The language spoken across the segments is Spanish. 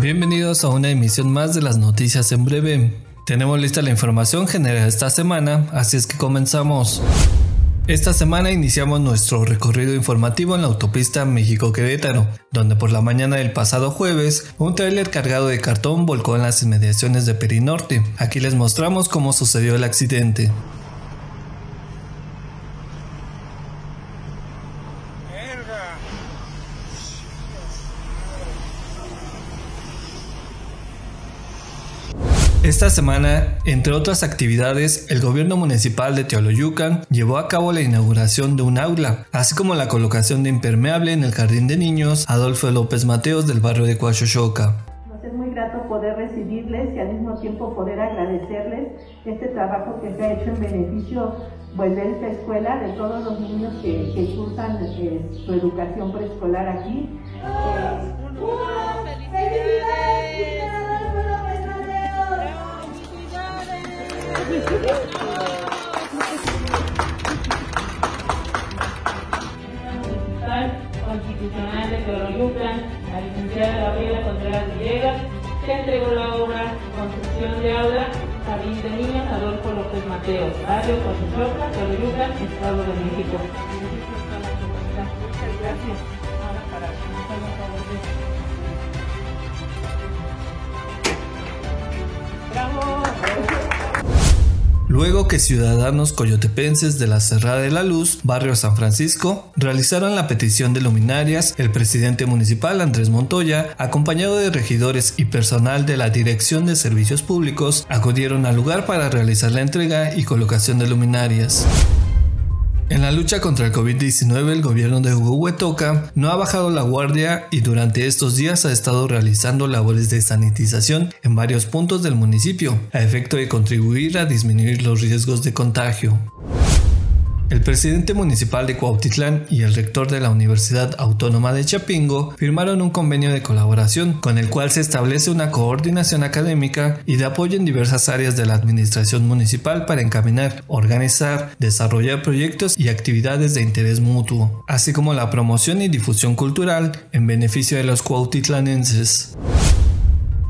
Bienvenidos a una emisión más de las noticias en breve. Tenemos lista la información general esta semana, así es que comenzamos. Esta semana iniciamos nuestro recorrido informativo en la autopista México-Querétaro, donde por la mañana del pasado jueves un tráiler cargado de cartón volcó en las inmediaciones de Perinorte. Aquí les mostramos cómo sucedió el accidente. Esta semana, entre otras actividades, el gobierno municipal de Teoloyucan llevó a cabo la inauguración de un aula, así como la colocación de impermeable en el jardín de niños Adolfo López Mateos del barrio de Coachochoca. Nos es muy grato poder recibirles y al mismo tiempo poder agradecerles este trabajo que se ha hecho en beneficio pues, de esta escuela, de todos los niños que, que cursan eh, su educación preescolar aquí. Constitucional de Teoloyucan, la licenciada Gabriela Contreras Villegas, que entregó la obra Construcción de Aula, Jardín de Niños, Adolfo López Mateos, barrio Coachuchoca, Teoloyucan, Estado de México. Muchas gracias. Luego que ciudadanos coyotepenses de la Cerrada de la Luz, barrio San Francisco, realizaron la petición de luminarias, el presidente municipal Andrés Montoya, acompañado de regidores y personal de la Dirección de Servicios Públicos, acudieron al lugar para realizar la entrega y colocación de luminarias. En la lucha contra el COVID-19, el gobierno de Huehuetoca no ha bajado la guardia y durante estos días ha estado realizando labores de sanitización en varios puntos del municipio, a efecto de contribuir a disminuir los riesgos de contagio. El presidente municipal de Cuautitlán y el rector de la Universidad Autónoma de Chapingo firmaron un convenio de colaboración con el cual se establece una coordinación académica y de apoyo en diversas áreas de la administración municipal para encaminar, organizar, desarrollar proyectos y actividades de interés mutuo, así como la promoción y difusión cultural en beneficio de los cuautitlanenses.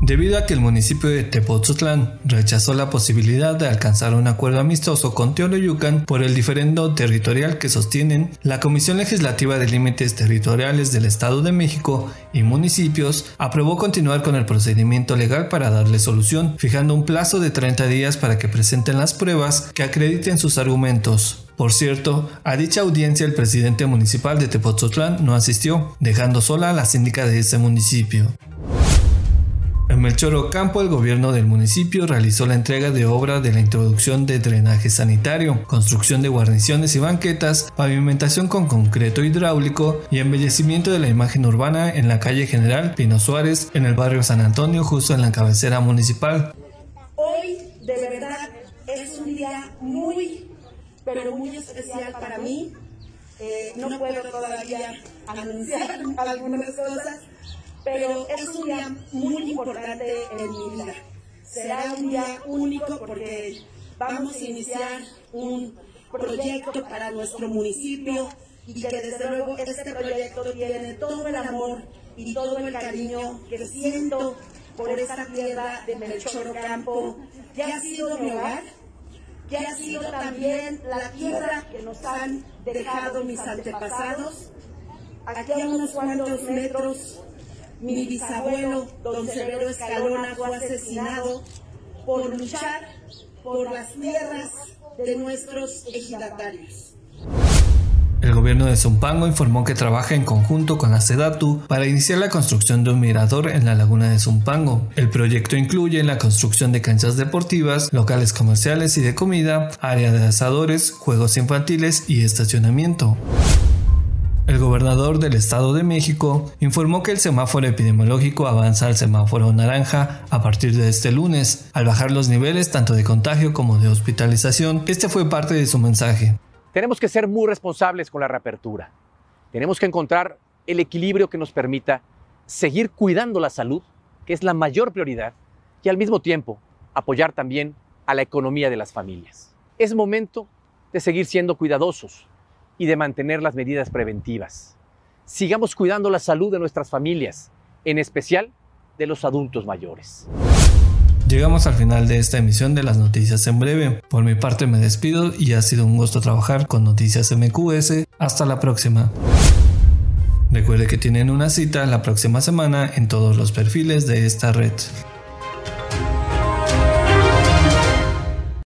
Debido a que el municipio de Tepoztlán rechazó la posibilidad de alcanzar un acuerdo amistoso con Teoloyucan por el diferendo territorial que sostienen, la Comisión Legislativa de Límites Territoriales del Estado de México y municipios aprobó continuar con el procedimiento legal para darle solución, fijando un plazo de 30 días para que presenten las pruebas que acrediten sus argumentos. Por cierto, a dicha audiencia el presidente municipal de Tepoztlán no asistió, dejando sola a la síndica de ese municipio. En Melchor Ocampo, el gobierno del municipio realizó la entrega de obra de la introducción de drenaje sanitario, construcción de guarniciones y banquetas, pavimentación con concreto hidráulico y embellecimiento de la imagen urbana en la calle General Pino Suárez, en el barrio San Antonio, justo en la cabecera municipal. Hoy, de verdad, es un día muy, pero muy especial para mí. Eh, no puedo todavía anunciar algunas cosas pero es un día muy importante en mi vida. Será un día único porque vamos a iniciar un proyecto para nuestro municipio y que desde luego este proyecto tiene todo el amor y todo el cariño que siento por esta tierra de Melchor Campo, que ha sido mi hogar, que ha sido también la tierra que nos han dejado mis antepasados. Aquí a unos cuantos metros mi bisabuelo, don Severo Escalona, fue asesinado por luchar por las tierras de nuestros ejidatarios. El gobierno de Zumpango informó que trabaja en conjunto con la SEDATU para iniciar la construcción de un mirador en la laguna de Zumpango. El proyecto incluye la construcción de canchas deportivas, locales comerciales y de comida, área de asadores, juegos infantiles y estacionamiento. El gobernador del Estado de México informó que el semáforo epidemiológico avanza al semáforo naranja a partir de este lunes, al bajar los niveles tanto de contagio como de hospitalización. Este fue parte de su mensaje. Tenemos que ser muy responsables con la reapertura. Tenemos que encontrar el equilibrio que nos permita seguir cuidando la salud, que es la mayor prioridad, y al mismo tiempo apoyar también a la economía de las familias. Es momento de seguir siendo cuidadosos, y de mantener las medidas preventivas. Sigamos cuidando la salud de nuestras familias, en especial de los adultos mayores. Llegamos al final de esta emisión de las noticias en breve. Por mi parte me despido y ha sido un gusto trabajar con Noticias MQS. Hasta la próxima. Recuerde que tienen una cita la próxima semana en todos los perfiles de esta red.